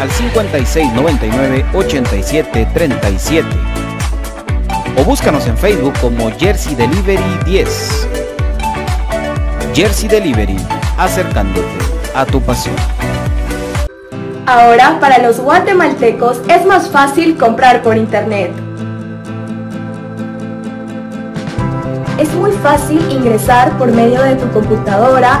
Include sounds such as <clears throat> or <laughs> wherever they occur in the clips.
al 5699-8737 o búscanos en Facebook como Jersey Delivery 10. Jersey Delivery, acercándote a tu pasión. Ahora, para los guatemaltecos es más fácil comprar por internet. Es muy fácil ingresar por medio de tu computadora,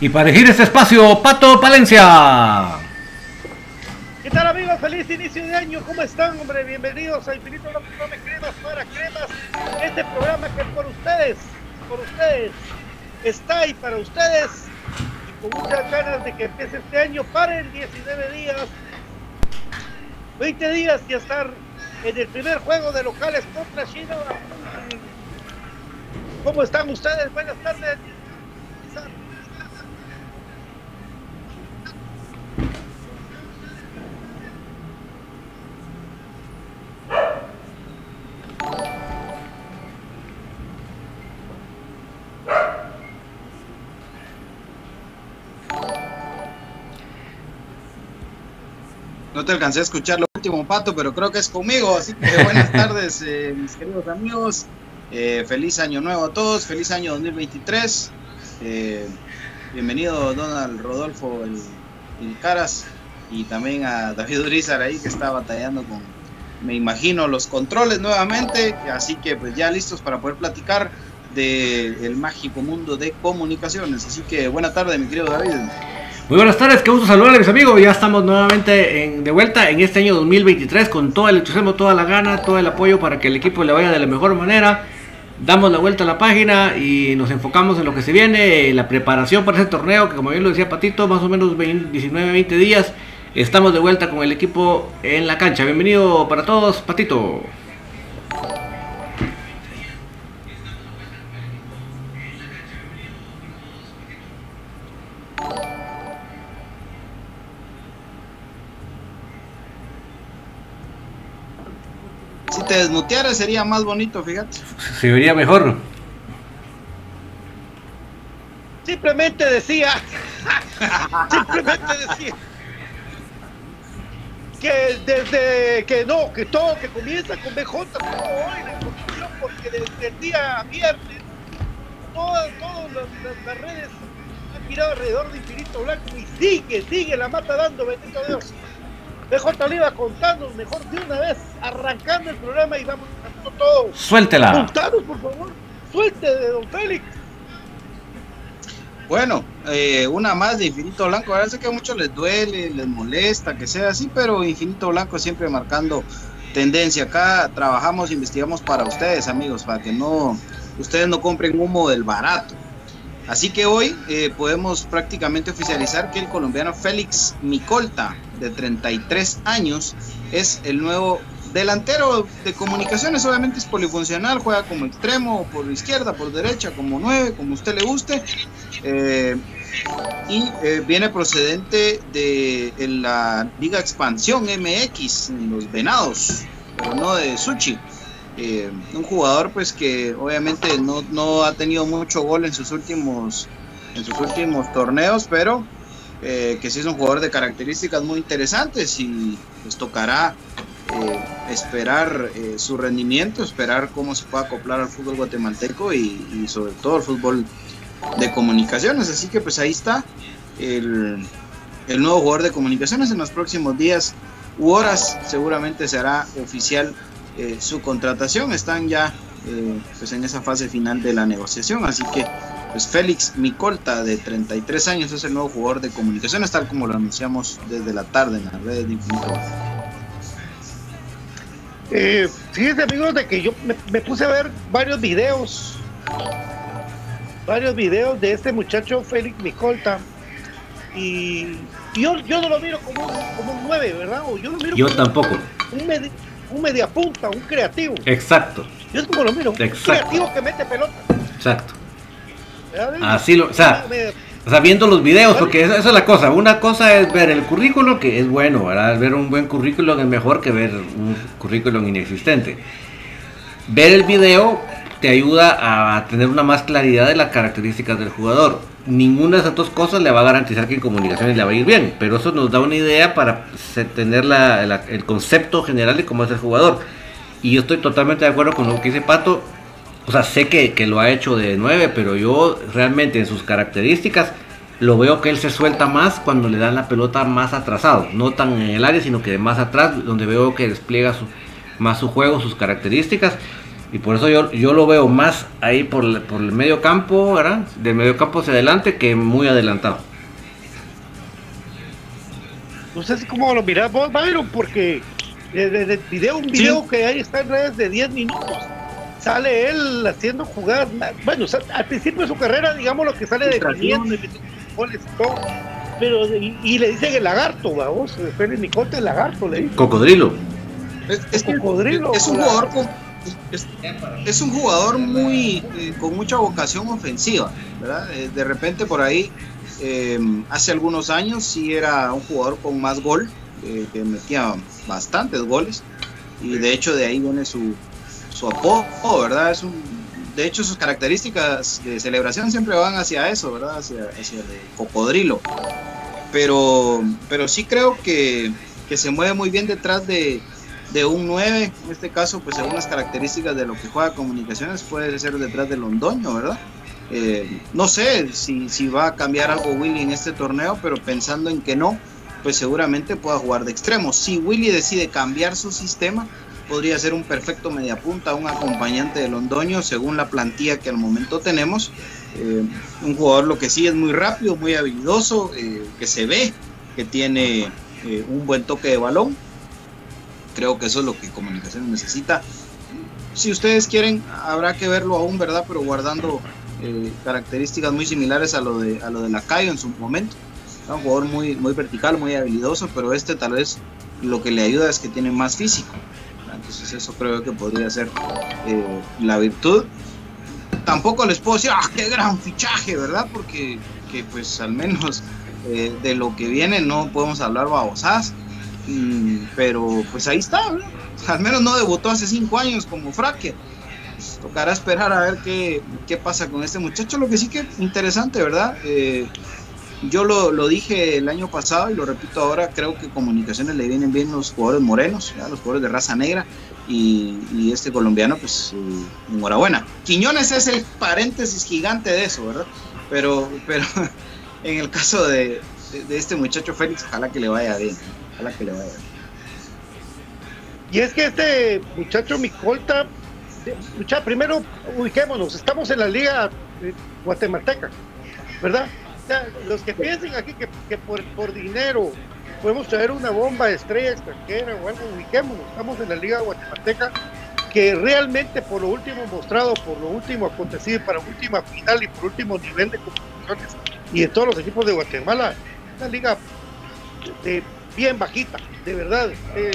Y para elegir este espacio, Pato Palencia. ¿Qué tal amigos? Feliz inicio de año. ¿Cómo están, hombre? Bienvenidos a Infinito Come Cremas para Cremas. Este programa que por ustedes, por ustedes, está ahí para ustedes. Y con muchas ganas de que empiece este año para el 19 días, 20 días y estar en el primer juego de locales contra China. ¿Cómo están ustedes? Buenas tardes. No te alcancé a escuchar lo último, Pato, pero creo que es conmigo. Así que buenas <laughs> tardes, eh, mis queridos amigos. Eh, feliz año nuevo a todos, feliz año 2023. Eh, bienvenido, Donald Rodolfo el, el Caras. y también a David Urizar ahí que está batallando con, me imagino, los controles nuevamente. Así que pues ya listos para poder platicar del mágico mundo de comunicaciones. Así que buena tarde, mi querido David. Muy buenas tardes, qué gusto saludarles mis amigos. Ya estamos nuevamente en, de vuelta en este año 2023 con todo el entusiasmo, toda la gana, todo el apoyo para que el equipo le vaya de la mejor manera. Damos la vuelta a la página y nos enfocamos en lo que se viene, la preparación para ese torneo que como bien lo decía Patito, más o menos 19-20 días. Estamos de vuelta con el equipo en la cancha. Bienvenido para todos, Patito. Te desmuteara sería más bonito, fíjate. Se vería mejor. Simplemente decía, <laughs> simplemente decía que desde que no, que todo que comienza con BJ, hoy la información, porque desde el día viernes todas, todas las, redes han girado alrededor de Infinito Blanco y sigue, sigue la mata dando, bendito Dios. BJ Oliva contando mejor de una vez, arrancando el programa y vamos a todo. Suéltela. Contanos, por favor. Suelte de Don Félix. Bueno, eh, una más de Infinito Blanco. Ahora sé que a muchos les duele, les molesta que sea así, pero Infinito Blanco siempre marcando tendencia. Acá trabajamos, investigamos para ustedes, amigos, para que no ustedes no compren humo del barato. Así que hoy eh, podemos prácticamente oficializar que el colombiano Félix Micolta, de 33 años, es el nuevo delantero de comunicaciones. Obviamente es polifuncional, juega como extremo, por izquierda, por derecha, como 9, como usted le guste. Eh, y eh, viene procedente de la Liga Expansión MX, en los Venados, pero no de Suchi. Eh, un jugador pues que obviamente no, ha tenido mucho gol en sus últimos en sus últimos torneos pero eh, que sí es un jugador de características muy interesantes y pues tocará eh, esperar su rendimiento esperar cómo se puede acoplar al fútbol guatemalteco y, sobre todo al fútbol de comunicaciones. Así que pues ahí está el, el nuevo jugador de comunicaciones en los próximos días u horas. Seguramente será oficial eh, su contratación. Están ya eh, pues en esa fase final de la negociación. Así que pues Félix Micolta, de 33 años, es el nuevo jugador de comunicaciones, tal como lo anunciamos desde la tarde en las redes de Infinito. Eh, fíjense amigos de que yo me, puse a ver varios videos, varios videos de este muchacho Félix Micolta y yo, yo no lo miro como un, como un 9, ¿verdad? yo, lo miro yo tampoco. Un, un mediapunta, un creativo. Exacto. Yo es como lo miro, un creativo que mete pelota. Exacto. Así lo, o sea, o sea, viendo los videos, porque esa, es la cosa. Una cosa es ver el currículo, que es bueno, ¿verdad? Ver un buen currículum es mejor que ver un currículum inexistente. Ver el video te ayuda a tener una más claridad de las características del jugador ninguna de esas dos cosas le va a garantizar que en comunicaciones le va a ir bien, pero eso nos da una idea para tener el concepto general de cómo es el jugador. Y yo estoy totalmente de acuerdo con lo que dice Pato. O sea, sé que, lo ha hecho de 9, pero yo realmente en sus características lo veo que él se suelta más cuando le dan la pelota más atrasado. No tan en el área, sino que más atrás, donde veo que despliega más su juego, sus características. Y por eso yo, yo lo veo más ahí por, por el medio campo, ¿verdad? Del medio campo hacia adelante que muy adelantado. No sé cómo lo mirás vos, Byron, porque desde el video, un video que ahí está en redes de 10 minutos, sale él haciendo jugadas. Bueno, al principio de su carrera, digamos lo que sale de goles y todo. Pero, y, le dicen el lagarto, vamos, Félix Nicote el lagarto, le dicen. Cocodrilo. Es, cocodrilo. Es un jugador con es, un jugador muy eh, con mucha vocación ofensiva, ¿verdad? Eh, de repente por ahí, eh, hace algunos años sí era un jugador con más gol, que metía bastantes goles, y de hecho de ahí viene su, su apodo, ¿verdad? Es un, de hecho sus características de celebración siempre van hacia eso, ¿verdad? Hacia, hacia el cocodrilo. Pero, pero sí creo que, que se mueve muy bien detrás de, de un 9, en este caso, pues algunas características de lo que juega comunicaciones puede ser detrás del Londoño, ¿verdad? Eh, no sé si, si va a cambiar algo Willy en este torneo, pero pensando en que no, pues seguramente pueda jugar de extremo. Si Willy decide cambiar su sistema, podría ser un perfecto mediapunta, un acompañante de Londoño, según la plantilla que al momento tenemos. Eh, un jugador lo que sí es muy rápido, muy habilidoso, eh, que se ve que tiene un buen toque de balón. Creo que eso es lo que Comunicaciones necesita. Si ustedes quieren, habrá que verlo aún, ¿verdad? Pero guardando características muy similares a lo de, a lo de Lacayo en su momento. Un jugador muy, muy vertical, muy habilidoso, pero este tal vez lo que le ayuda es que tiene más físico. Entonces eso creo que podría ser la virtud tampoco les puedo decir, ah, qué gran fichaje, ¿verdad? Porque que, pues al menos eh, de lo que viene no podemos hablar babosas. Mm, pero pues ahí está. Al menos no debutó hace cinco años como Fraque. Pues, tocará esperar a ver qué, qué, pasa con este muchacho. Lo que sí que interesante, ¿verdad? Eh, yo lo, lo, dije el año pasado y lo repito ahora, creo que comunicaciones le vienen bien los jugadores morenos, los jugadores de raza negra y, este colombiano, pues eh, enhorabuena. Quiñones es el paréntesis gigante de eso, ¿verdad? Pero, pero <laughs> en el caso de, este muchacho Félix, ojalá que le vaya bien, ojalá que le vaya. Y es que este muchacho Micolta, mucha, primero ubiquémonos, estamos en la liga guatemalteca, ¿verdad? los que piensen aquí que, por, por dinero podemos traer una bomba estrella extranjera o algo, ubiquémonos, estamos en la Liga Guatemalteca, que realmente por lo último mostrado, por lo último acontecido, para última final y por último nivel de competiciones y de todos los equipos de Guatemala, una liga de, bien bajita, de verdad. Eh,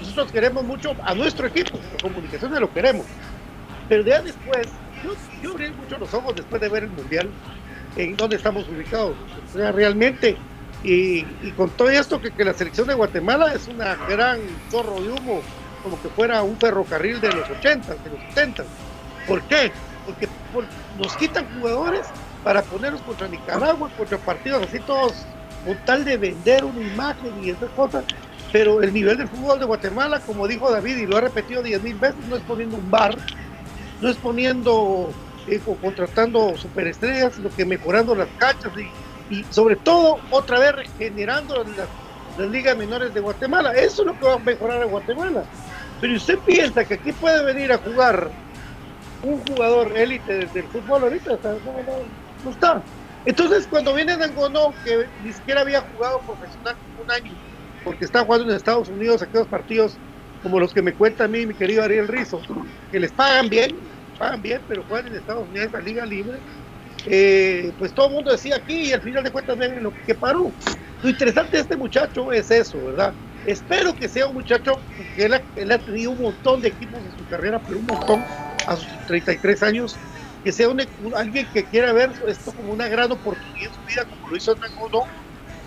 nosotros queremos mucho a nuestro equipo, comunicaciones lo queremos, pero ya después, yo, yo abrí mucho los ojos después de ver el Mundial, en dónde estamos ubicados. O sea, realmente y, con todo esto que, la selección de Guatemala es una gran zorro de humo, como que fuera un ferrocarril de los 80, de los 70. ¿Por qué? Porque nos quitan jugadores para ponerlos contra Nicaragua, contra partidos así todos, con tal de vender una imagen y esas cosas. Pero el nivel del fútbol de Guatemala, como dijo David y lo ha repetido diez mil veces, no es poniendo un bar, no es poniendo eh, o contratando superestrellas, sino que mejorando las cachas y y sobre todo otra vez regenerando las, ligas menores de Guatemala. Eso es lo que va a mejorar a Guatemala. Pero usted piensa que aquí puede venir a jugar un jugador élite del, fútbol ahorita, no, está. Entonces cuando viene Dangonó, que ni siquiera había jugado profesional un año, porque está jugando en Estados Unidos aquellos partidos como los que me cuenta a mí mi querido Ariel Rizo, que les pagan bien, pagan bien, pero juegan en Estados Unidos la liga libre, eh, pues todo el mundo decía aquí y al final de cuentas ven lo que paró. Lo interesante de este muchacho es eso, ¿verdad? Espero que sea un muchacho que él ha, tenido un montón de equipos en su carrera, pero un montón a sus 33 años, que sea alguien que quiera ver esto como una gran oportunidad en su vida, como lo hizo Nangono,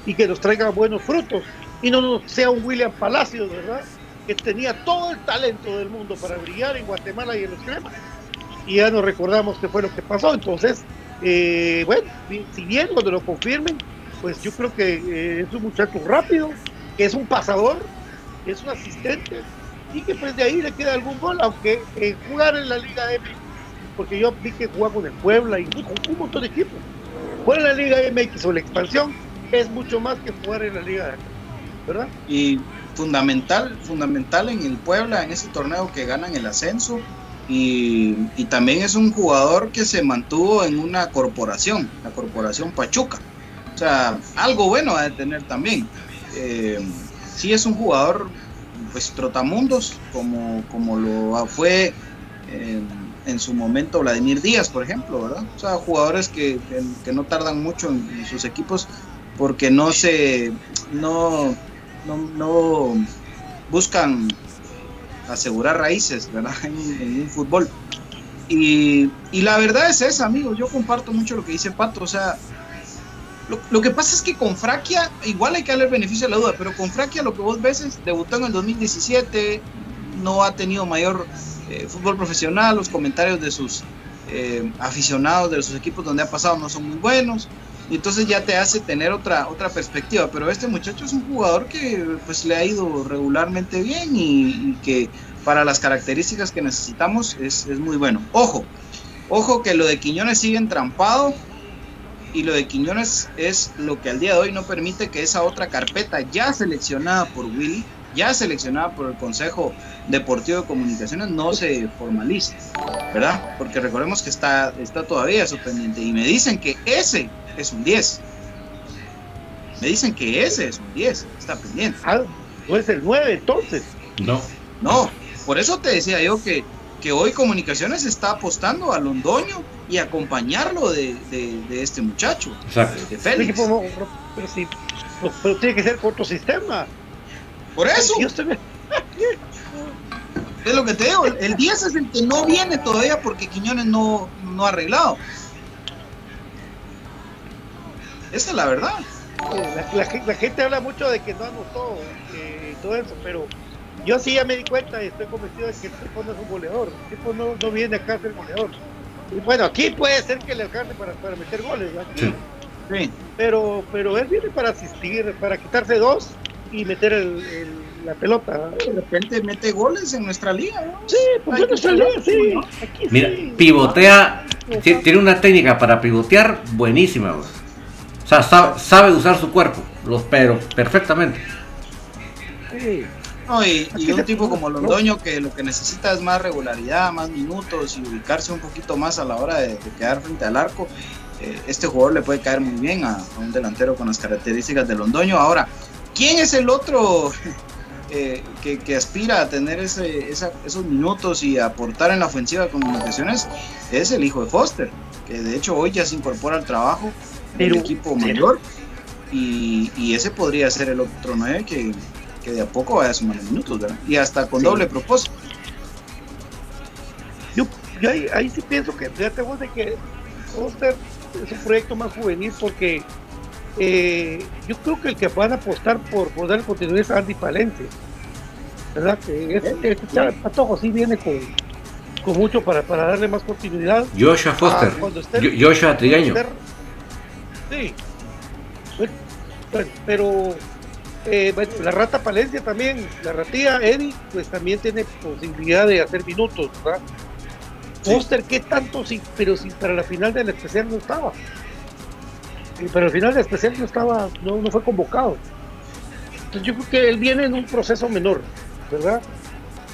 y que nos traiga buenos frutos. Y no sea un William Palacios, ¿verdad? Que tenía todo el talento del mundo para brillar en Guatemala y en los cremas. Y ya nos recordamos qué fue lo que pasó. Entonces, eh, bueno, si bien cuando lo confirmen, pues yo creo que eh, es un muchacho rápido, que es un pasador, que es un asistente y que pues de ahí le queda algún gol, aunque jugar en la Liga M, porque yo vi que jugaba con el Puebla y con un montón de equipos. Jugar en la Liga MX o la expansión es mucho más que jugar en la Liga ¿verdad? Y fundamental, fundamental en el Puebla, en ese torneo que ganan el ascenso, y, también es un jugador que se mantuvo en una corporación, la corporación Pachuca. O sea, algo bueno a tener también. Eh, sí es un jugador, pues trotamundos, como, como lo fue en, su momento Vladimir Díaz, por ejemplo, ¿verdad? O sea, jugadores que, no tardan mucho en, sus equipos porque no se, no, no, no buscan asegurar raíces, ¿verdad? <laughs> En, un fútbol. Y, la verdad es esa, amigos, yo comparto mucho lo que dice Pato, o sea, lo, que pasa es que con Fraquia, igual hay que darle beneficio de la duda, pero con Fraquia lo que vos ves es, debutó en el 2017, no ha tenido mayor eh, fútbol profesional, los comentarios de sus eh, aficionados de sus equipos donde ha pasado no son muy buenos, y entonces ya te hace tener otra, otra perspectiva. Pero este muchacho es un jugador que pues le ha ido regularmente bien y, que para las características que necesitamos es, muy bueno. Ojo, ojo que lo de Quiñones sigue entrampado Y lo de Quiñones es lo que al día de hoy no permite que esa otra carpeta ya seleccionada por Willy, ya seleccionada por el Consejo Deportivo de Comunicaciones, no se formalice, ¿verdad? Porque recordemos que está, está todavía eso pendiente. Y me dicen que ese es un 10. Me dicen que ese es un 10, está pendiente. Ah, no es el 9 entonces. No. No, por eso te decía yo que, que hoy Comunicaciones está apostando a Londoño y acompañarlo de, de, este muchacho, Exacto. de Félix. Pero, sí, pero, tiene que ser con otro sistema. Por eso. es lo que te digo, el 10 es el que no viene todavía porque Quiñones no, no ha arreglado. Esa es la verdad. La, gente habla mucho de que no anotó y todo eso, pero yo sí ya me di cuenta y estoy convencido de que el tipo no es un goleador. El tipo no, no viene acá a ser goleador. Y bueno, aquí puede ser que le alcance para, para meter goles, Sí. Pero, pero él viene para asistir, para quitarse dos y meter el, la pelota. De repente mete goles en nuestra liga, ¿no? Sí, pues en nuestra liga, sí. Mira, pivotea, tiene una técnica para pivotear buenísima. O sea, sabe, usar su cuerpo, los pero perfectamente. Sí. y, un tipo como Londoño que lo que necesita es más regularidad, más minutos y ubicarse un poquito más a la hora de, quedar frente al arco. Eh, este jugador le puede caer muy bien a, un delantero con las características de Londoño. Ahora, ¿quién es el otro <laughs> eh, que, aspira a tener ese, esos minutos y aportar en la ofensiva de comunicaciones? Es el hijo de Foster, que de hecho hoy ya se incorpora al trabajo el equipo mayor. Y, ese podría ser el otro 9 que, de a poco vaya a sumar minutos, Y hasta con doble propósito. Yo, ahí, sí pienso que, fíjate vos de que Foster es un proyecto más juvenil porque eh, yo creo que el que van a apostar por, por darle continuidad es Andy Palencia. ¿Verdad? Que este, Patojo sí viene con, con mucho para, para darle más continuidad. Joshua Foster. Ah, Joshua Trigueño. Sí. pero eh, la rata Palencia también, la ratía Eddie, pues también tiene posibilidad de hacer minutos, ¿verdad? Foster, ¿qué tanto? Sí, pero si para la final del especial no estaba. Para el final del especial no estaba, no, no fue convocado. Entonces yo creo que él viene en un proceso menor, ¿verdad?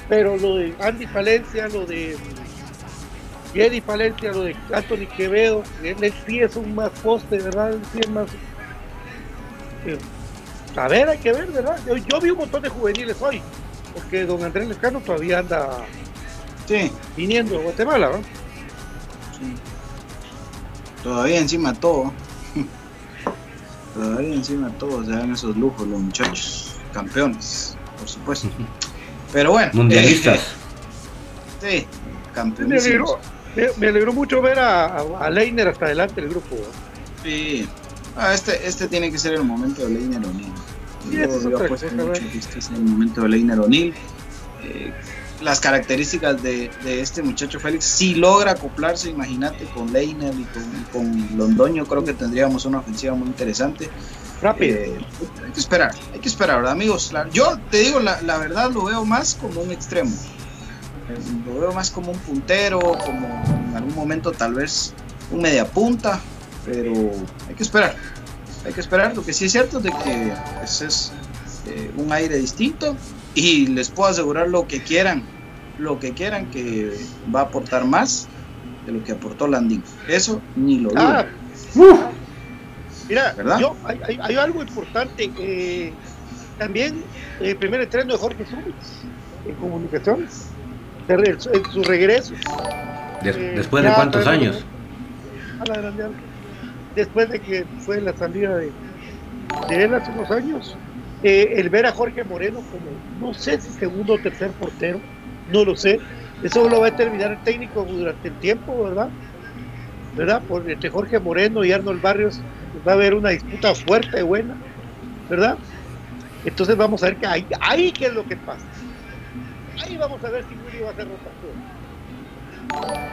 Pero lo de Andy Palencia, lo de y Eddie Palencia, lo de Anthony Quevedo, él, sí es un más poste, ¿verdad? Él sí es más. Eh, a ver, hay que ver, ¿verdad? Yo, vi un montón de juveniles hoy, porque don Andrés Lescano todavía anda sí. viniendo a Guatemala, ¿no? Sí. Todavía encima todo. Todavía encima todo se dan esos lujos los muchachos, campeones, por supuesto. Pero bueno. Mundialistas. Eh, <laughs> sí, campeones. Me, alegró mucho ver a, Leiner hasta adelante el grupo. Sí. Ah, este, este tiene que ser el momento de Leiner O'Neill. yo, yo apuesto mucho que este es el momento de Leiner O'Neill. Eh, las características de, este muchacho Félix, si logra acoplarse, imagínate, con Leiner y con, Londoño, creo que tendríamos una ofensiva muy interesante. Rápido. Eh, hay que esperar, hay que esperar, ¿verdad, amigos? Yo te digo, la, la verdad lo veo más como un extremo lo veo más como un puntero, como en algún momento tal vez un media punta, pero hay que esperar. Hay que esperar. Lo que sí es cierto es de que pues, es eh, un aire distinto y les puedo asegurar lo que quieran, lo que quieran que va a aportar más de lo que aportó Landing. Eso ni lo dudo. Ah, mira, yo, hay, algo importante. Eh, también el primer estreno de Jorge Suárez en comunicaciones en su regreso. Eh, ¿Después de cuántos años? después de que fue la salida de, él hace unos años, eh, el ver a Jorge Moreno como, no sé si segundo o tercer portero, no lo sé, eso lo va a determinar el técnico durante el tiempo, ¿verdad? ¿Verdad? Por, entre Jorge Moreno y Arnold Barrios va a haber una disputa fuerte, y buena, ¿verdad? Entonces vamos a ver que ahí, ahí qué es lo que pasa. Ahí vamos a ver si Willy va a hacer rotación.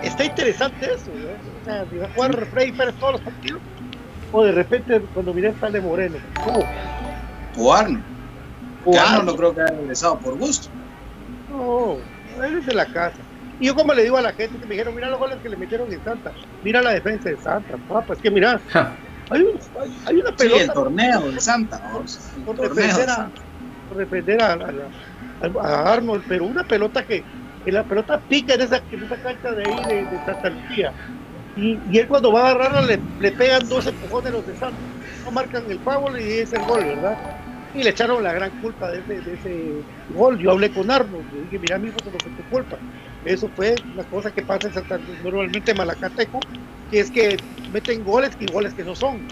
Está interesante eso, ¿no? O sea, si va a jugar Freddy Pérez todos los partidos, o de repente cuando miré sale Moreno. O Arno. O Arno no creo que haya regresado por gusto. No, él es de la casa. Y yo como le digo a la gente que me dijeron, mira los goles que le metieron en Santa, mira la defensa de Santa, papá, es que mira, Hay, hay, una pelota. Sí, el torneo de Santa. por, defender a, por defender a, a, Arnold, pero una pelota que, que, la pelota pica en esa, en esa cancha de ahí de, de Santa Lucía. Y, y, él cuando va a agarrarla le, le pegan dos empujones los de Santos. No marcan el foul y es el gol, ¿verdad? Y le echaron la gran culpa de ese, de ese gol. Yo hablé con Arnold, le dije, mira, amigo, eso no fue tu culpa. Eso fue una cosa que pasa en Santa, normalmente en Malacateco, que es que meten goles y goles que no son.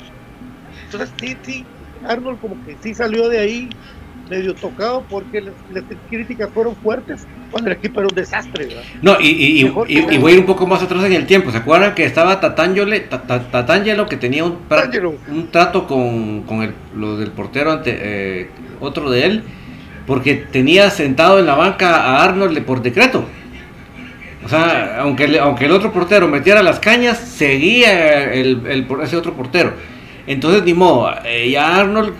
Entonces, sí, sí, Arnold como que sí salió de ahí medio tocado porque las, críticas fueron fuertes cuando el equipo era un desastre. ¿verdad? No, y, y, y, voy a ir un poco más atrás en el tiempo. ¿Se acuerdan que estaba Tatangelo que tenía un, un trato con, con el, lo del portero ante eh, otro de él? Porque tenía sentado en la banca a Arnold por decreto. O sea, aunque, aunque el otro portero metiera las cañas, seguía el, el, ese otro portero. Entonces, ni modo, eh, ya Arnold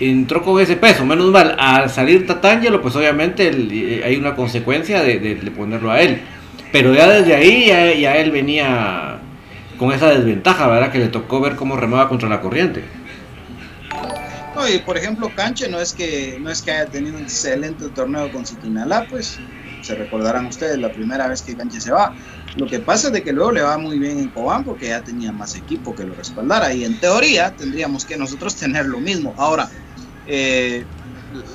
entró con ese peso, menos mal. Al salir Tatangelo, pues obviamente eh, hay una consecuencia de, ponerlo a él. Pero ya desde ahí, ya, él venía con esa desventaja, ¿verdad? Que le tocó ver cómo remaba contra la corriente. No, y por ejemplo, Canche no es que no es que haya tenido un excelente torneo con Siquinalá, pues se recordarán ustedes la primera vez que Canche se va. Lo que pasa es de que luego le va muy bien en Cobán porque ya tenía más equipo que lo respaldara y en teoría tendríamos que nosotros <laughs> tener lo mismo. Ahora, eh,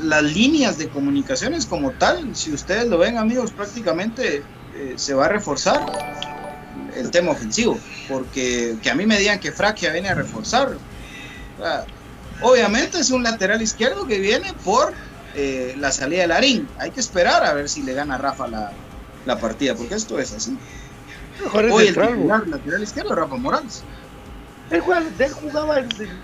las líneas de comunicaciones como tal, si ustedes lo ven amigos, prácticamente eh, se va a reforzar el tema ofensivo, porque que a mí me digan que Fraquia viene a reforzar. obviamente es un lateral izquierdo que viene por eh, la salida de Larín. Hay que esperar a ver si le gana Rafa la, la partida, porque esto es así. Hoy el titular lateral izquierdo Rafa Morales. Él, jugaba,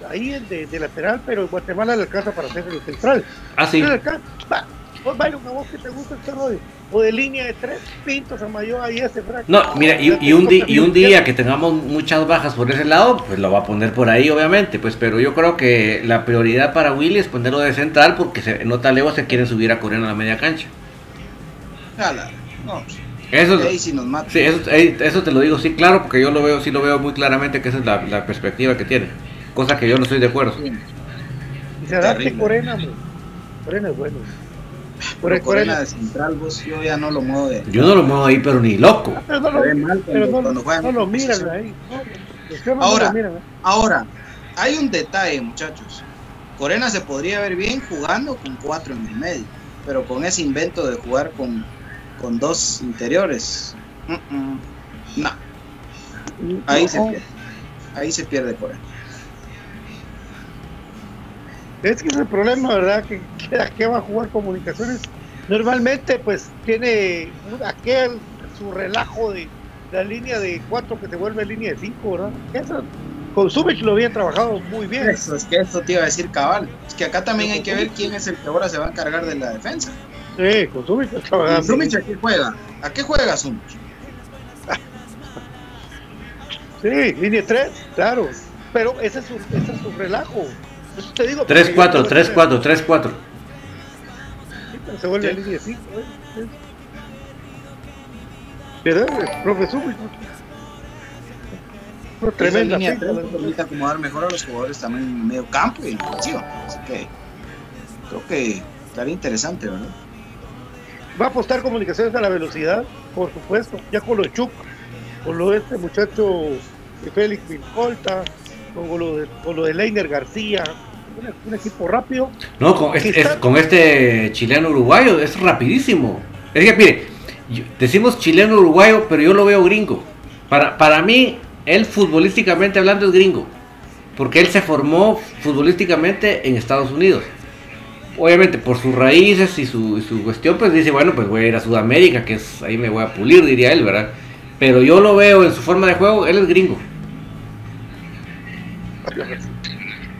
ahí de, lateral, pero en Guatemala le alcanza para hacer el central. Ah, sí. Vos Byron, a vos que te gusta este rollo. O de línea de tres pintos a mayor ahí ese frac. No, mira, y, un y un día que tengamos muchas bajas por ese lado, pues lo va a poner por ahí, obviamente. Pues, pero yo creo que la prioridad para Willy es ponerlo de central porque se nota luego se quieren subir a correr a la media cancha. no, eso, Sí, eso, te lo digo, sí, claro, porque yo lo veo, sí lo veo muy claramente que esa es la, perspectiva que tiene. Cosa que yo no estoy de acuerdo. Y se adapte Corena, Corena es bueno. Por Corena de central, vos yo ya no lo muevo de. Yo no lo muevo ahí, pero ni loco. Ah, pero no lo, mal pero no, no lo miran ahí. ahora, ahora, hay un detalle, muchachos. Corena se podría ver bien jugando con cuatro en el medio, pero con ese invento de jugar con con dos interiores. No. Ahí se pierde. Ahí se pierde ahí. Es que es el problema, ¿verdad? Que, a qué va a jugar comunicaciones. Normalmente, pues tiene aquel su relajo de la línea de cuatro que se vuelve línea de cinco, ¿verdad? Eso con Zubich lo habían trabajado muy bien. Eso, es que esto te iba a decir cabal. Es que acá también hay que ver quién es el que ahora se va a encargar de la defensa. Sí, con Zumich ¿Zumich a qué juega? ¿A qué juega Zumich? sí, línea 3, claro. Pero ese es su, ese es su relajo. Te digo. 3-4, 3-4, 3-4. Se vuelve ¿Sí? línea 5. ¿eh? Pero el profe Zumich. Tremenda línea 3 permite acomodar mejor a los jugadores también en medio campo y en ofensiva. Así que creo que estaría interesante, ¿verdad? va a apostar comunicaciones a la velocidad, por supuesto, ya con lo de Chuck, con lo de este muchacho de Félix Vilcolta, con lo de, con lo de Leiner García, un, equipo rápido. No, con, con este chileno uruguayo, es rapidísimo. Es que, mire, decimos chileno uruguayo, pero yo lo veo gringo. Para, para mí, él futbolísticamente hablando es gringo, porque él se formó futbolísticamente en Estados Unidos obviamente por sus raíces y su, su, cuestión, pues dice, bueno, pues voy a ir a Sudamérica, que es ahí me voy a pulir, diría él, ¿verdad? Pero yo lo veo en su forma de juego, él es gringo.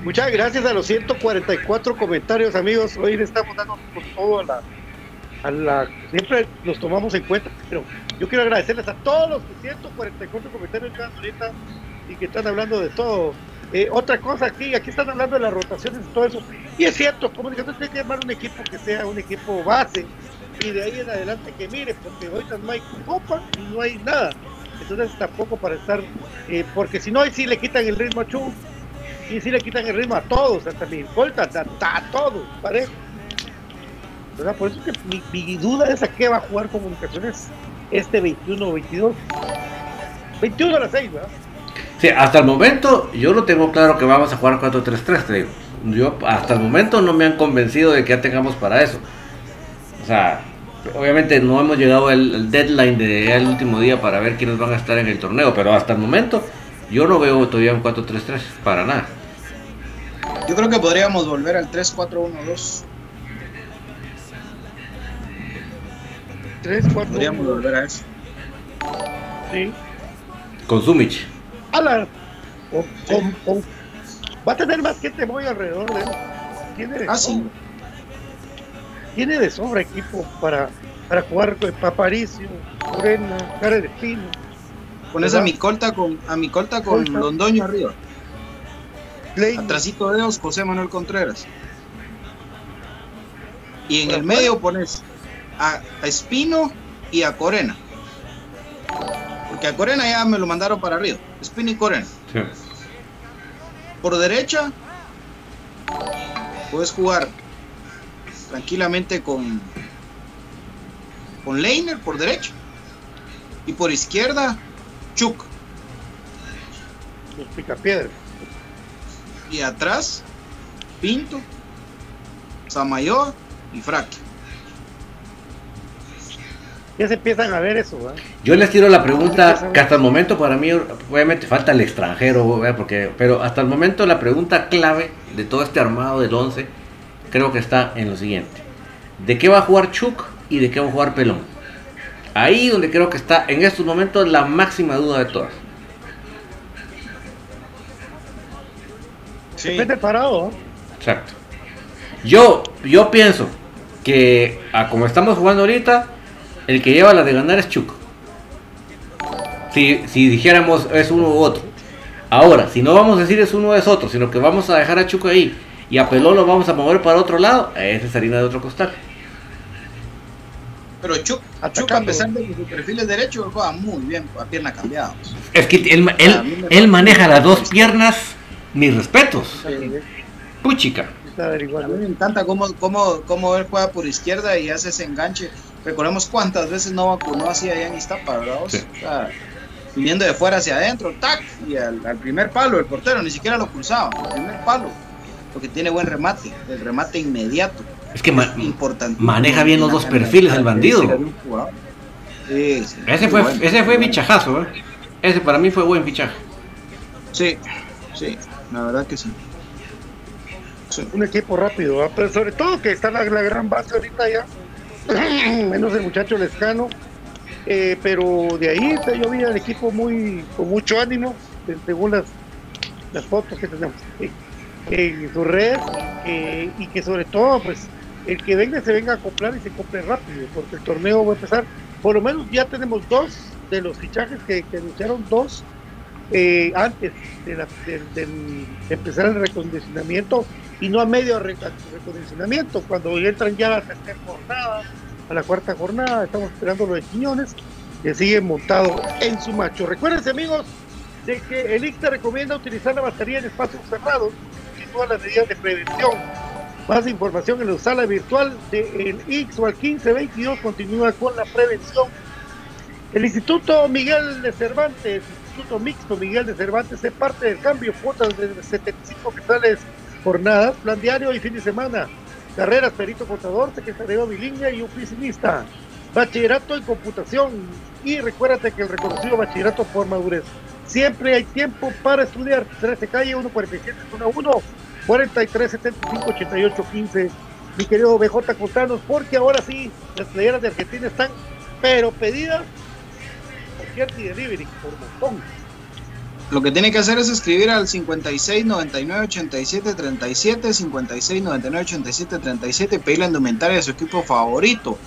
Muchas gracias a los 144 comentarios, amigos. Hoy le estamos dando por todo a la, a la. Siempre los tomamos en cuenta, pero yo quiero agradecerles a todos los 144 comentarios que ahorita y que están hablando de todo. Eh, otra cosa aquí, aquí están hablando de las rotaciones y todo eso. Y es cierto, comunicación tiene que armar un equipo que sea un equipo base y de ahí en adelante que mire, porque ahorita no hay copa y no hay nada. Entonces tampoco para estar, eh, porque si no, ahí sí le quitan el ritmo a Chu y si le quitan el ritmo a todos, hasta mi escolta, a, todos, parejo. Por eso que mi, duda es a qué va a jugar comunicaciones este 21 o 22. 21 a las 6, ¿verdad? Sí, hasta el momento yo no tengo claro que vamos a jugar 4-3-3, te digo. Yo hasta el momento no me han convencido de que ya tengamos para eso. O sea, obviamente no hemos llegado al deadline de el último día para ver quiénes van a estar en el torneo, pero hasta el momento yo no veo todavía un 4-3-3 para nada. Yo creo que podríamos volver al 3-4-1-2. 3, 4, Podríamos volver a eso. Sí. Con Sumich. Alan. va a tener más gente muy alrededor de él. Tiene de ah, sobra. sí. Tiene de sobra equipo para, para jugar con Paparicio, Morena, Cara de Espino. Pones a mi colta con, a mi colta con Londoño arriba. Atrásito de ellos, José Manuel Contreras. Y en el medio pones a, Espino y a Corena. Porque a Corena ya me lo mandaron para arriba. Espino y Corena. Por derecha, puedes jugar tranquilamente con, con Leiner por derecha. Y por izquierda, Chuk. Los picapiedras. Y atrás, Pinto, Samayoa y Fraque. Ya se empiezan a ver eso. Yo les tiro la pregunta que hasta el momento para mí obviamente falta el extranjero, porque pero hasta el momento la pregunta clave de todo este armado del 11 creo que está en lo siguiente. ¿De qué va a jugar Chuk y de qué va a jugar Pelón? Ahí donde creo que está en estos momentos la máxima duda de todas. Sí. Depende parado. Exacto. Yo, yo pienso que a como estamos jugando ahorita, el que lleva la de ganar es Chuco. Si, si dijéramos es uno u otro. Ahora, si no vamos a decir es uno o es otro, sino que vamos a dejar a Chuco ahí y a Pelón lo vamos a mover para otro lado, esa es harina de otro costal. Pero Chuck, a pesar de que su perfil es derecho, juega muy bien, a pierna cambiada. Es que él, él, él maneja las dos piernas, mis respetos. Puchica. A mí me encanta cómo, cómo, cómo él juega por izquierda y hace ese enganche Recordemos cuántas veces no vacunó así allá en Iztapa, ¿verdad? viniendo de fuera hacia adentro, tac, y al, primer palo, el portero ni siquiera lo cruzaba, al primer palo, porque tiene buen remate, el remate inmediato. Es que maneja bien los dos perfiles el bandido. ese fue, ese fue fichajazo, ¿eh? Ese para mí fue buen fichaje. Sí, sí, la verdad que sí. Un equipo rápido, pero sobre todo que está la, gran base ahorita ya <clears throat> menos el muchacho Lescano. Eh, pero de ahí yo vi al equipo muy con mucho ánimo, según las, las fotos que tenemos en sus redes, y que sobre todo, pues, el que venga se venga a acoplar y se compre rápido, porque el torneo va a empezar. Por lo menos ya tenemos dos de los fichajes que, anunciaron, dos eh, antes de, empezar el recondicionamiento y no a medio recondicionamiento, cuando entran ya a la tercera jornada, a la cuarta jornada, estamos esperando los de Quiñones, que sigue montado en su macho. Recuérdense amigos de que el ICTA recomienda utilizar la batería en espacios cerrados y todas las medidas de prevención. Más información en la sala virtual del IX o al 1522 continúa con la prevención. El Instituto Miguel de Cervantes, Instituto Mixto Miguel de Cervantes, es parte del cambio, cuotas de 75 quetzales jornadas, plan diario y fin de semana. Carreras, perito contador, secretario bilingüe y oficinista. Bachillerato en computación. Y recuérdate que el reconocido bachillerato por madurez. Siempre hay tiempo para estudiar. 13 calle 147 1 43 75 88 15. Mi querido BJ, contanos, porque ahora sí, las playeras de Argentina están, pero pedidas por y delivery, por montón. Lo que tiene que hacer es escribir al 56 99 87 37, 56 99 87 37 y pedir la indumentaria de su equipo favorito.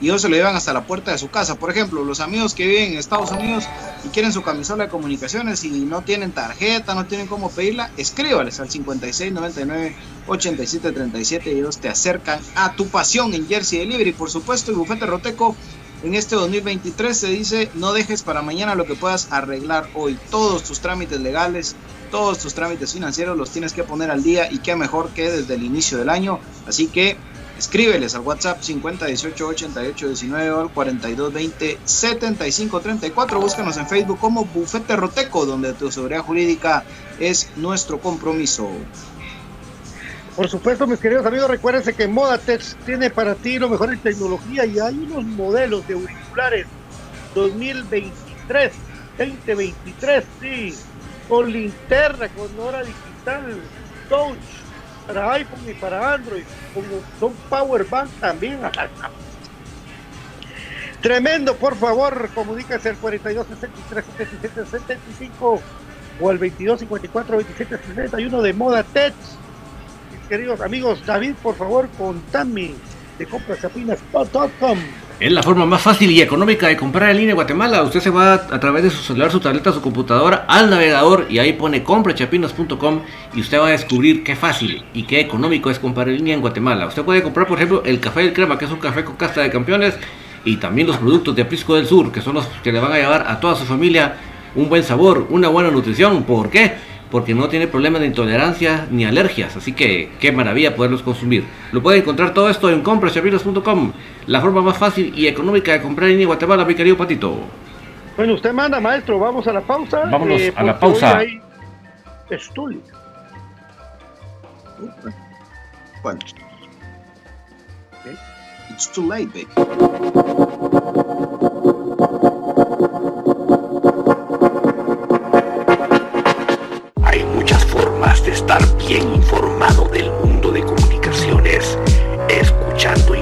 Y ellos se lo llevan hasta la puerta de su casa. Por ejemplo, los amigos que viven en Estados Unidos y quieren su camisola de comunicaciones y no tienen tarjeta, no tienen cómo pedirla, escríbales al 56 99 87 37 y ellos te acercan a tu pasión en Jersey Delivery. Por supuesto, y Bufete Roteco en este 2023 se dice no dejes para mañana lo que puedas arreglar hoy. Todos tus trámites legales todos tus trámites financieros los tienes que poner al día y qué mejor que desde el inicio del año. Así que escríbeles al WhatsApp 50 18 88 19 o al 42 20 75 34. Búscanos en Facebook como Bufete Roteco, donde tu seguridad jurídica es nuestro compromiso. Por supuesto, mis queridos amigos, recuérdense que Modatech tiene para ti lo mejor en tecnología y hay unos modelos de auriculares 2023, 2023, sí, con linterna, con hora digital, touch, para iPhone y para Android, como son Power Bank también. <laughs> Tremendo, por favor, comuníquese al 42 63 77 75 o al 22 54 27 61 de Moda Tech queridos amigos. David, por favor, contame de comprasapinas.com. Es la forma más fácil y económica de comprar en línea en Guatemala. Usted se va a través de su celular, su tableta, su computadora al navegador y ahí pone comprachapinas.com y usted va a descubrir qué fácil y qué económico es comprar en línea en Guatemala. Usted puede comprar, por ejemplo, el café del crema, que es un café con casta de campeones, y también los productos de Aprisco del Sur, que son los que le van a llevar a toda su familia un buen sabor, una buena nutrición. ¿Por qué? Porque no tiene problemas de intolerancia ni alergias, así que qué maravilla poderlos consumir. Lo puede encontrar todo esto en compraschapinas.com, la forma más fácil y económica de comprar en Guatemala, mi querido Patito. Bueno, usted manda, maestro, vamos a la pausa. Vámonos eh, a la pausa. Estuli. Bueno. It's too late, baby. Estar bien informado del mundo de comunicaciones, escuchando Infinito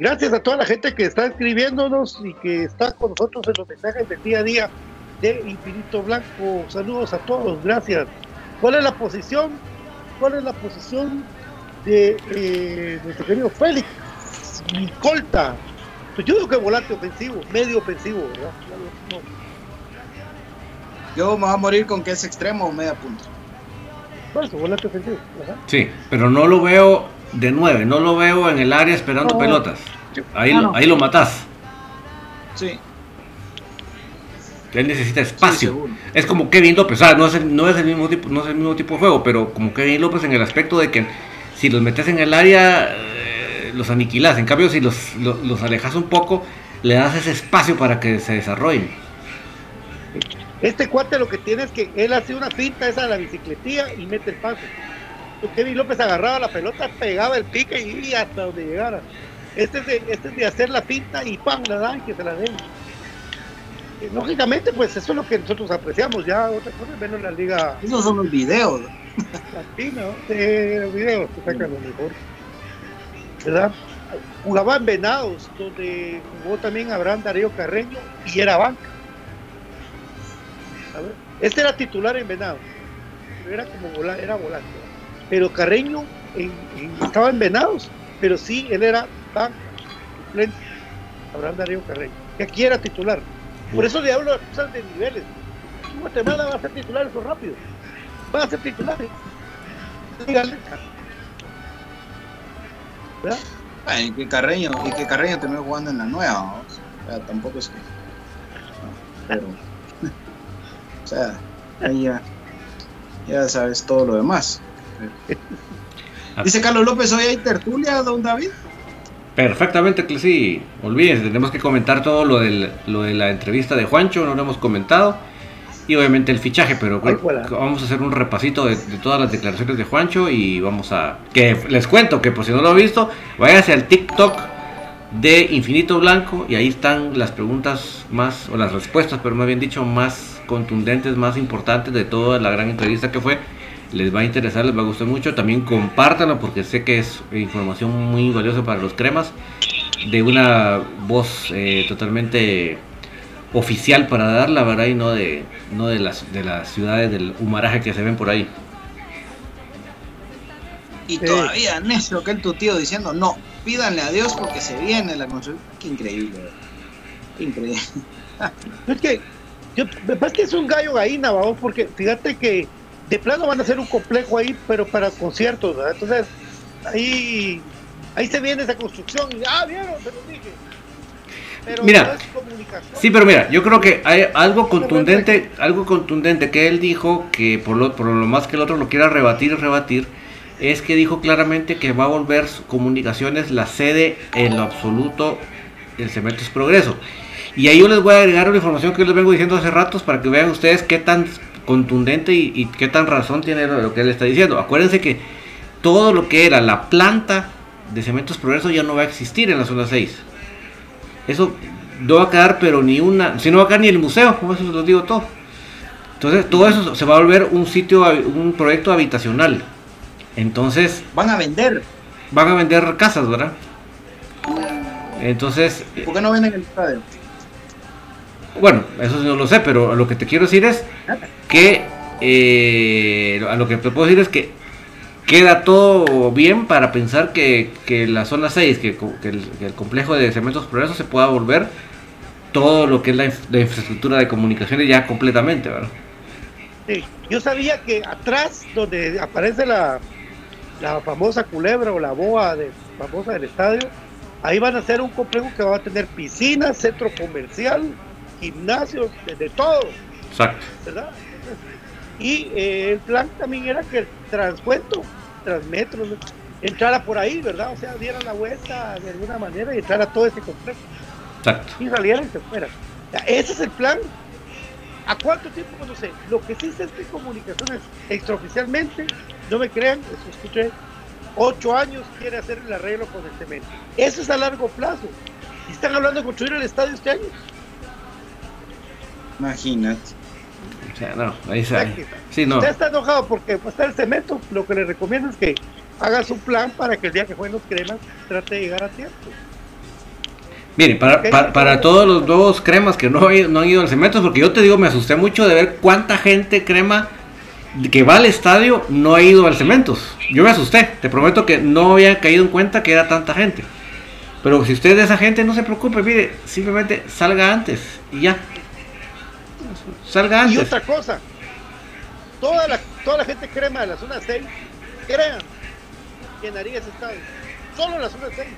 Gracias a toda la gente que está escribiéndonos y que está con nosotros en los mensajes del día a día de Infinito Blanco. Saludos a todos, gracias. ¿Cuál es la posición? ¿Cuál es la posición de eh, nuestro querido Félix? Colta. Pues yo digo que volante ofensivo, medio ofensivo, ¿verdad? Yo me voy a morir con que es extremo o media punta. Bueno, volante ofensivo. Sí, pero no lo veo de nueve, no lo veo en el área esperando pelotas. Ahí, lo, ahí lo matás. Sí. Él necesita espacio. es como Kevin López, no es, el, no, es el mismo tipo, no es el mismo tipo de juego, pero como Kevin López en el aspecto de que si los metes en el área, eh, los aniquilas. En cambio, si los, los, alejas un poco, le das ese espacio para que se desarrollen. Este cuate lo que tiene es que él hace una finta esa de la bicicletilla y mete el pase. Kevin López agarraba la pelota, pegaba el pique y hasta donde llegara. Este es de, este es de hacer la finta y ¡pam! la dan que se la den. Eh, lógicamente, pues eso es lo que nosotros apreciamos. Ya otra cosa menos la liga. Esos son los videos. Latino, los videos que sacan lo mejor. ¿Verdad? Jugaba en Venados, donde jugó también Abraham Darío Carreño y era banca. Este era titular en Venados, era como volante, era volante. Pero Carreño estaba en Venados, pero sí, él era banca, suplente. Abraham Darío Carreño, que aquí era titular. Por eso le hablo de niveles. Guatemala va a ser titular eso rápido. Va a ser titular. ¿Verdad? y que Carreño, y que Carreño terminó jugando en la nueva, o sea, tampoco es que. Pero, <laughs> o sea, ahí ya, ya sabes todo lo demás. Dice Carlos López, hoy hay tertulia, don David. Perfectamente, que sí. Olvídense, tenemos que comentar todo lo, del, lo de la entrevista de Juancho, no lo hemos comentado. Y obviamente el fichaje, pero vamos a hacer un repasito de, todas las declaraciones de Juancho y vamos a... Que les cuento que por si no lo han visto, váyanse al TikTok de Infinito Blanco y ahí están las preguntas más, o las respuestas, pero más bien dicho, más contundentes, más importantes de toda la gran entrevista que fue les va a interesar, les va a gustar mucho. También compártanlo porque sé que es información muy valiosa para los cremas. De una voz eh, totalmente oficial para darla, ¿verdad? Y no de, no de, las, de las ciudades del humaraje que se ven por ahí. Y todavía necio que el tu tío diciendo, no, pídanle a Dios porque se viene la construcción. Qué increíble. Qué increíble. <laughs> es que, yo, parece que es un gallo gallina, vamos, porque fíjate que de plano van a hacer un complejo ahí, pero para conciertos, ¿verdad? Entonces, ahí, ahí se viene esa construcción. Y, ah, vieron, se lo dije. Pero mira, sí, pero mira, yo creo que hay algo contundente, algo contundente que él dijo que por lo, por lo más que el otro lo quiera rebatir y rebatir, es que dijo claramente que va a volver comunicaciones la sede en lo absoluto del Cementos Progreso. Y ahí yo les voy a agregar una información que yo les vengo diciendo hace ratos para que vean ustedes qué tan contundente y, qué tan razón tiene lo, que él está diciendo. Acuérdense que todo lo que era la planta de Cementos Progreso ya no va a existir en la zona 6. Eso no va a quedar, pero ni una, si no va a quedar ni el museo, como eso se lo digo todo. Entonces, todo eso se va a volver un sitio, un proyecto habitacional. Entonces. Van a vender. Van a vender casas, ¿verdad? Entonces. ¿Por qué no venden el estadio? Bueno, eso no lo sé, pero lo que te quiero decir es que eh, a lo que te puedo decir es que queda todo bien para pensar que, la zona 6, que, el, complejo de cementos progreso se pueda volver todo lo que es la, infraestructura de comunicaciones ya completamente, ¿verdad? Sí, yo sabía que atrás donde aparece la, la famosa culebra o la boa de, famosa del estadio, ahí van a ser un complejo que va a tener piscina, centro comercial, gimnasios, de, todo. Exacto. ¿verdad? Y eh, el plan también era que el transpuesto, transmetro, entrara por ahí, ¿verdad? O sea, diera la vuelta de alguna manera y entrara todo ese complejo. Exacto. Y saliera y se fuera. ese es el plan. ¿A cuánto tiempo? No sé. Lo que sí se hace comunicaciones extraoficialmente, no me crean, eso escuché, ocho años quiere hacer el arreglo con el cemento. Eso es a largo plazo. Y están hablando de construir el estadio este año. Imagínate. O sea, no, ahí Sí, no. Usted está enojado porque pues, está el cemento. Lo que le recomiendo es que haga su plan para que el día que jueguen los cremas trate de llegar a tiempo. Mire, para, para, todos los nuevos cremas que no, no han ido al cemento, porque yo te digo, me asusté mucho de ver cuánta gente crema que va al estadio no ha ido al cementos. Yo me asusté, te prometo que no había caído en cuenta que era tanta gente. Pero si usted es de esa gente, no se preocupe, mire, simplemente salga antes y ya. Salga antes. Y otra cosa, toda la, toda la gente crema de la zona 6, crean, llenaría ese estadio. Solo la zona 6.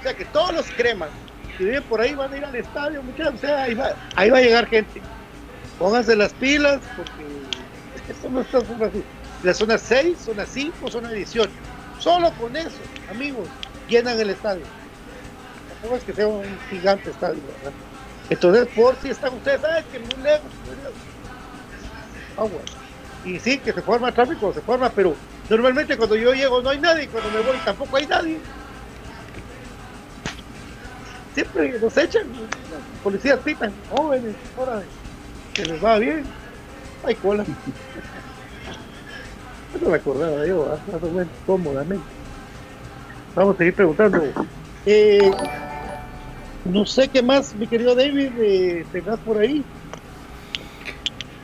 O sea que todos los cremas que viven por ahí van a ir al estadio, muchachos. O sea, ahí va, ahí va a llegar gente. Pónganse las pilas, porque esto no está así. La zona 6, zona 5, zona 18. Solo con eso, amigos, llenan el estadio. Tampoco es que sea un gigante estadio, ¿verdad? Entonces, por si están ustedes, ay, que muy lejos. Agua. Y sí, que se forma tráfico, se forma, pero normalmente cuando yo llego no hay nadie, cuando me voy tampoco hay nadie. Siempre nos echan, policías pitan, jóvenes, ahora que les va bien, hay cola. <laughs> No me acordaba yo, más o cómodamente. Vamos a seguir preguntando. Eh, no sé qué más, mi querido David, eh, tengas por ahí.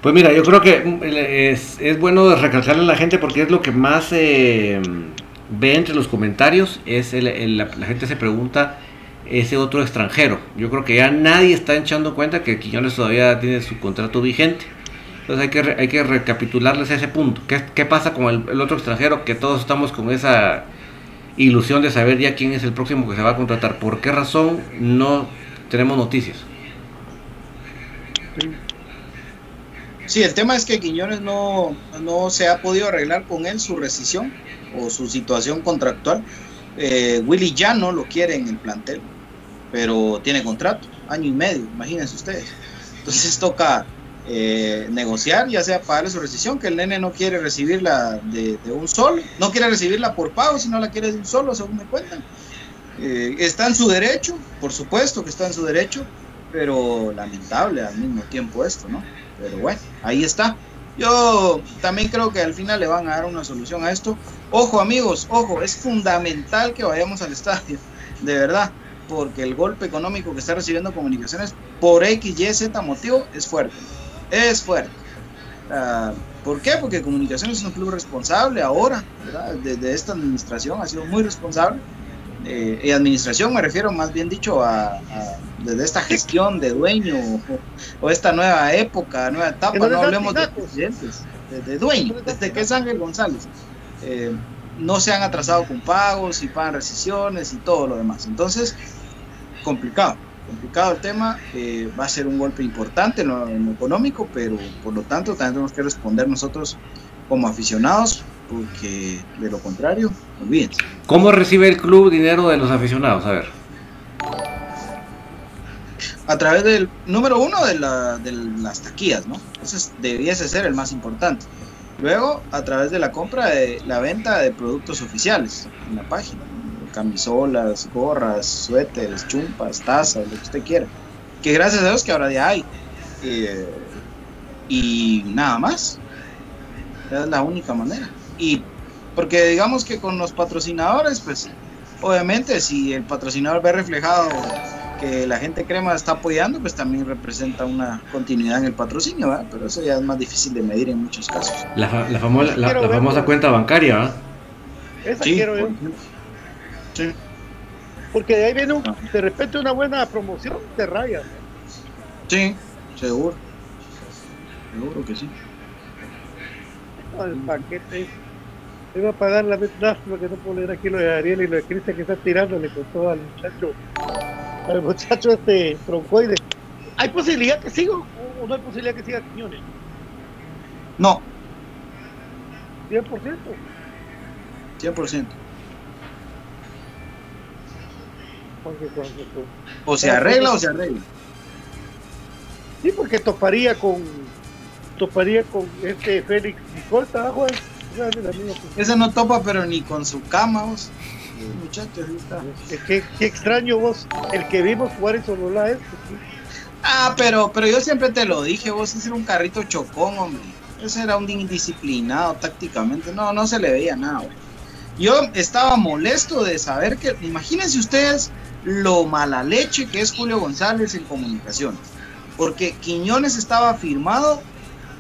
Pues mira, yo creo que mm, es, es bueno recalcarle a la gente porque es lo que más eh, ve entre los comentarios. Es la, gente se pregunta ese otro extranjero. Yo creo que ya nadie está echando cuenta que Quiñones todavía tiene su contrato vigente. Entonces hay que, hay que recapitularles ese punto. ¿Qué, qué pasa con el, el, otro extranjero? Que todos estamos con esa ilusión de saber ya quién es el próximo que se va a contratar. ¿Por qué razón no tenemos noticias? Sí, el tema es que Quiñones no, no se ha podido arreglar con él su rescisión o su situación contractual. Eh, Willy ya no lo quiere en el plantel, pero tiene contrato, año y medio, imagínense ustedes. Entonces toca eh, negociar, ya sea pagarle su rescisión, que el nene no quiere recibirla de, un solo, no quiere recibirla por pago, sino la quiere de un solo, según me cuentan. Eh, está en su derecho, por supuesto que está en su derecho, pero lamentable al mismo tiempo esto, ¿no? Pero bueno, ahí está. Yo también creo que al final le van a dar una solución a esto. Ojo amigos, ojo, es fundamental que vayamos al estadio, de verdad, porque el golpe económico que está recibiendo comunicaciones por X, Y, Z motivo es fuerte, es fuerte. Uh, ¿Por qué? Porque Comunicaciones es un club responsable ahora, ¿verdad? Desde esta administración ha sido muy responsable eh, y administración me refiero más bien dicho a, desde esta gestión de dueño o, esta nueva época, nueva etapa, no hablemos de presidentes, de, dueño, desde que es Ángel González. Eh, no se han atrasado con pagos y pagan rescisiones y todo lo demás. Entonces, complicado, complicado el tema, eh, va a ser un golpe importante en lo, en lo económico, pero por lo tanto también tenemos que responder nosotros como aficionados porque de lo contrario, olvídense. ¿Cómo recibe el club dinero de los aficionados? A ver. A través del número uno de, las taquillas, ¿no? Entonces debiese ser el más importante. Luego, a través de la compra de la venta de productos oficiales en la página. Camisolas, gorras, suéteres, chumpas, tazas, lo que usted quiera. Que gracias a Dios que ahora ya hay. Eh, y nada más. Es la única manera. Y porque digamos que con los patrocinadores, pues obviamente si el patrocinador ve reflejado que la gente crema está apoyando, pues también representa una continuidad en el patrocinio, ¿verdad? pero eso ya es más difícil de medir en muchos casos. La, famosa, la, famosa cuenta bancaria, ¿verdad? Esa sí, quiero ver. Sí. Porque de ahí viene un, de repente una buena promoción, de raya. Sí, seguro. Seguro que sí. El paquete iba a pagar la vez porque no puedo leer aquí lo de Ariel y lo de Cristian que está tirándole con todo al muchacho, al muchacho este troncoide. ¿Hay posibilidad que siga o no hay posibilidad que siga Quiñones? No. 100%. 100%. O se arregla o se arregla. Sí, porque toparía con toparía con este Félix Nicolta, Juan. Ese no topa, pero ni con su cama, vos. Muchachos, ¿Qué, qué, extraño vos, el que vimos jugar en Solola es. Ah, pero, pero yo siempre te lo dije, vos ese era un carrito chocón, hombre. Ese era un indisciplinado tácticamente. No, no se le veía nada, Yo estaba molesto de saber que, imagínense ustedes lo mala leche que es Julio González en comunicaciones, porque Quiñones estaba firmado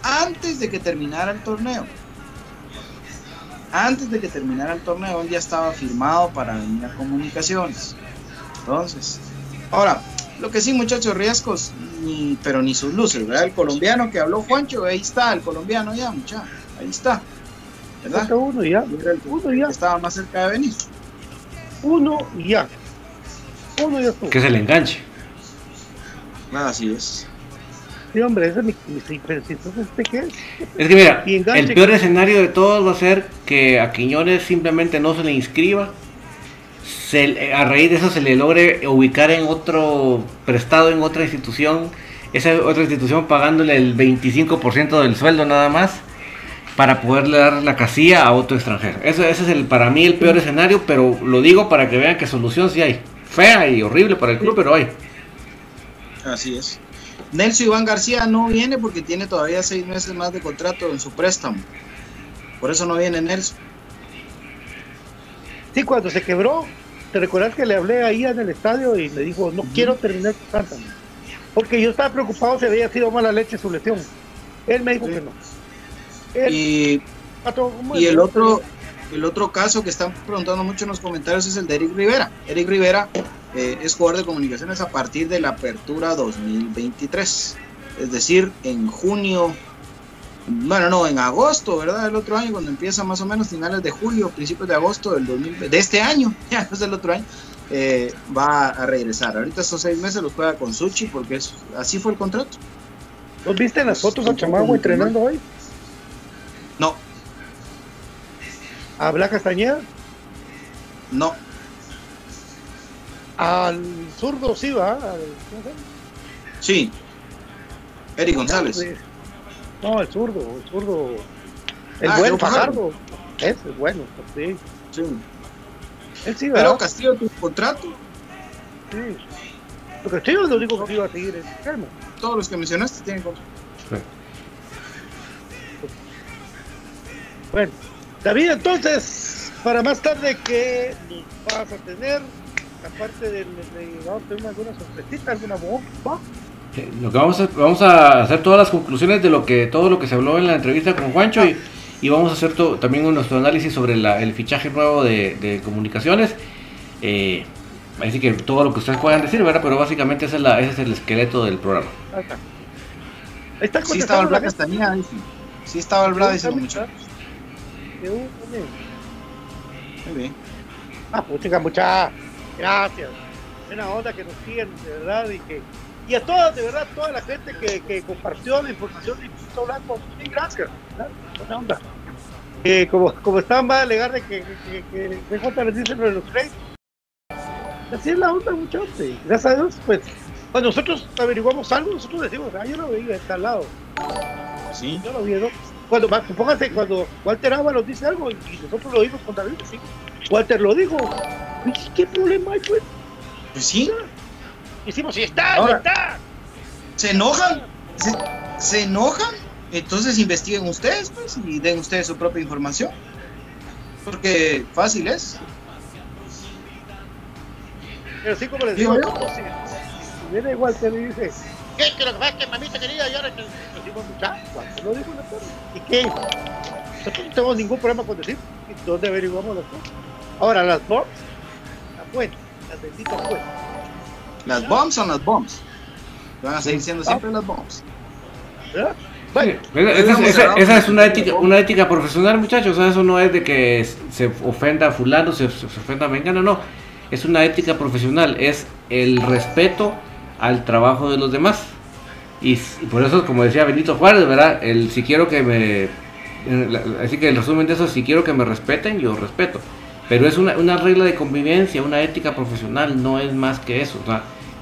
antes de que terminara el torneo. Antes de que terminara el torneo, él ya estaba firmado para venir a comunicaciones. Entonces, ahora, lo que sí, muchachos, riesgos, ni, pero ni sus luces, ¿verdad? El colombiano que habló Juancho, ahí está, el colombiano ya, muchachos, ahí está. ¿Verdad? Uno ya, uno ya. Estaba más cerca de venir. Uno ya. Uno ya estuvo. Que se le enganche. Así es. Sí, hombre, ese es mi, mi, ¿este qué es? Es que mira, el peor escenario de todos va a ser que a Quiñones simplemente no se le inscriba. Se, a raíz de eso se le logre ubicar en otro prestado en otra institución, esa otra institución pagándole el 25% del sueldo nada más para poderle dar la casilla a otro extranjero. Eso, ese es el para mí el peor escenario, pero lo digo para que vean que solución sí hay. Fea y horrible para el club, pero hay. Así es. Nelson Iván García no viene porque tiene todavía seis meses más de contrato en su préstamo. Por eso no viene Nelson. Sí, cuando se quebró, te recuerdas que le hablé ahí en el estadio y me dijo, no quiero terminar con Porque yo estaba preocupado si había sido mala leche su lesión. Él me dijo que no. y, y el otro, el otro caso que están preguntando mucho en los comentarios es el de Eric Rivera. Eric Rivera eh, es jugador de comunicaciones a partir de la apertura 2023. Es decir, en junio, bueno, no, en agosto, ¿verdad? El otro año, cuando empieza más o menos finales de julio, principios de agosto del 2000, de este año, <laughs> ya no es del otro año, eh, va a regresar. Ahorita estos seis meses los juega con Suchi porque es, así fue el contrato. ¿Los viste las fotos a Chamagua entrenando hoy? No. ¿A Blanca Castañeda? No. Al zurdo sí va. Sí. Eric González. No, el zurdo, el zurdo. El ah, bueno, Fajardo. Ese es bueno, sí. Sí. Él sí, Pero Castillo tu contrato. Sí. Lo Castillo es lo único que iba a seguir en Todos los que mencionaste tienen contrato. Bueno, David, entonces, para más tarde que vas a tener aparte del vamos a tener alguna sorpresita, alguna bomba. Lo que vamos a, vamos a hacer todas las conclusiones de lo que todo lo que se habló en la entrevista con Juancho y, y vamos a hacer también nuestro análisis sobre la, el fichaje nuevo de, de comunicaciones. Eh, así que todo lo que ustedes puedan decir, ¿verdad? Pero básicamente ese es, la, ese es el esqueleto del programa. Ahí está. sí estaba el Black Castañeda, Sí estaba el Black, dice Muy bien. Ah, pues chica, mucha. Gracias. Buena onda que nos siguen, de verdad, y que y a todas, de verdad, toda la gente que, que compartió la información de Instituto Blanco, gracias. Buena onda. Eh, como, como estaban, va a alegar de que, que, que, que les dice lo de los créditos. Así es la onda, muchachos. Gracias a Dios, pues, cuando nosotros averiguamos algo, nosotros decimos, ah, yo lo veía, está al lado. Sí. Yo lo vi, ¿no? Cuando, póngase, cuando Walter nos dice algo y nosotros lo oímos con David, sí. Walter lo dijo. ¿Qué problema hay, pues? Pues sí. Hicimos, sí está, no está. ¿Se enojan? ¿Se, enojan? Entonces investiguen ustedes, pues, y den ustedes su propia información. Porque fácil es. Pero sí, como les digo, si, viene Walter y dice, ¿qué? Que lo que pasa es que mamita querida, y lo dijo la. ¿Y qué? Nosotros no tenemos ningún problema con decir dónde averiguamos las cosas. Ahora, las bombs, las buenas, las benditas buenas. ¿Las bombs son las bombs? Van a seguir siendo siempre las bombs. Bueno, esa, esa, es una ética, una ética profesional, muchachos. eso no es de que se ofenda a fulano, se, se ofenda a mengano, no. Es una ética profesional, es el respeto al trabajo de los demás. Y, por eso, como decía Benito Juárez, ¿verdad? El, si quiero que me. Así que el resumen de eso, si quiero que me respeten, yo respeto. Pero es una, una, regla de convivencia, una ética profesional, no es más que eso.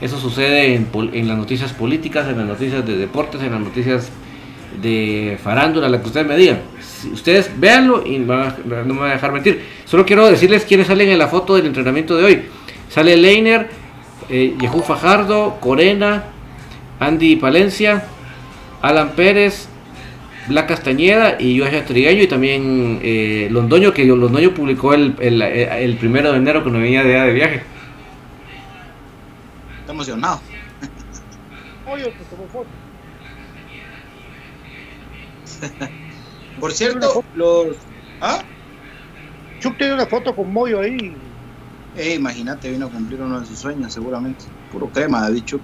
eso sucede en, en, las noticias políticas, en las noticias de deportes, en las noticias de farándula, la que ustedes me digan. Ustedes véanlo y no me van a dejar mentir. Solo quiero decirles quiénes salen en la foto del entrenamiento de hoy. Sale Leiner, eh, Yehú Fajardo, Corena, Andy Palencia, Alan Pérez, Black Castañeda y Joshua Trigueño y también eh, Londoño, que Londoño publicó el, el, el, primero de enero cuando venía de, de viaje. Está emocionado. Oye, foto. <laughs> Por cierto, los. ¿Ah? Chuck tiene una foto con Moyo ahí. Eh, imagínate, vino a cumplir uno de sus sueños, seguramente. Puro crema, David Chuck.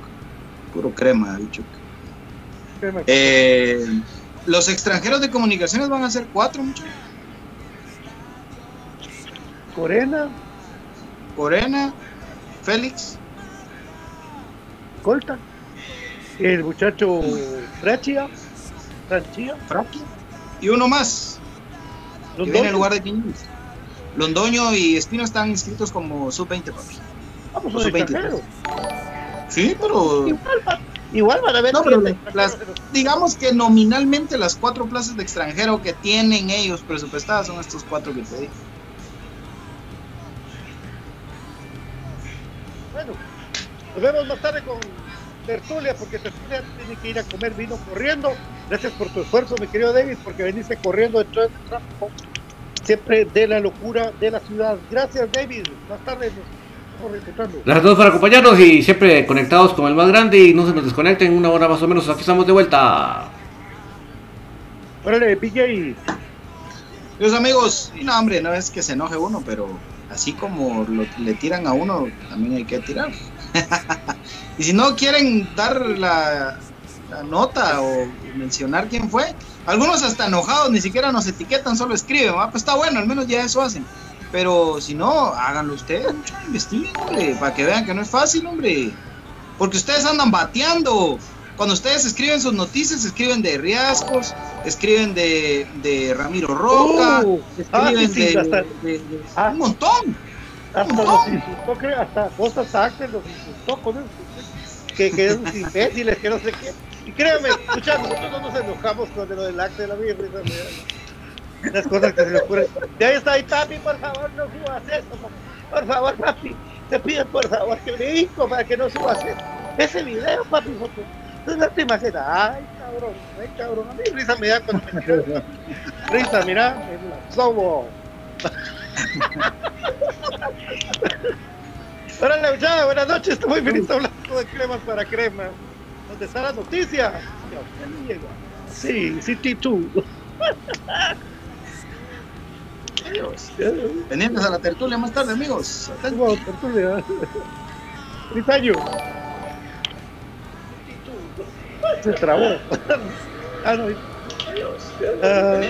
Puro crema, David Chuck. Eh, los extranjeros de comunicaciones van a ser cuatro, muchachos. Corena. Corena, Félix. Colta. El muchacho Frachia. Franchia. Y uno más. Que viene en lugar de Quiñones. Londoño y Espino están inscritos como sub-20, papi. Vamos, ah, pues sub-20. Sí, pero. Igual, igual van a ver. No, pero las, digamos que nominalmente las cuatro plazas de extranjero que tienen ellos presupuestadas son estos cuatro que te dije. Bueno, nos vemos más tarde con Tertulia, porque Tertulia tiene que ir a comer vino corriendo. Gracias por tu esfuerzo, mi querido David, porque veniste corriendo detrás del tráfico siempre de la locura de la ciudad. Gracias, David. Más tarde nos Gracias a todos por acompañarnos y siempre conectados con el más grande y no se nos desconecten. Una hora más o menos, aquí estamos de vuelta. Órale, PJ. Los amigos, y no, hombre, no es que se enoje uno, pero así como lo, le tiran a uno, también hay que tirar. <laughs> y si no quieren dar la, la nota o mencionar quién fue, algunos hasta enojados ni siquiera nos etiquetan, solo escriben, pues está bueno, al menos ya eso hacen. Pero si no, háganlo ustedes, investiguen, hombre, para que vean que no es fácil, hombre. Porque ustedes andan bateando. Cuando ustedes escriben sus noticias, escriben de Riascos, escriben de, de Ramiro Roca, uh, escriben de, ah. un montón. Hasta los insultó, creo, hasta Costa Sacker los insultó con eso. Que, que es imbéciles, que no sé qué. Y créanme, escucha, nosotros no nos enojamos con lo del acto de la birra. Las cosas que se le ocurren. Ahí está, ahí, papi, por favor, no subas eso. Por favor, papi, te pido por favor que hijo para que no subas eso. ese video, papi. Es la última cena. Ay, cabrón, ay, cabrón. A mí risa me da cuando me tiran. Risa, mira, sobo. <laughs> Órale, ya, buenas noches, estoy muy feliz hablando de cremas para crema. ¿Dónde está la noticia? Sí, City 2. <laughs> Pendientes a la tertulia más tarde, amigos. Atentos. tertulia. Feliz año. Se trabó. <laughs> ah, no. Uh,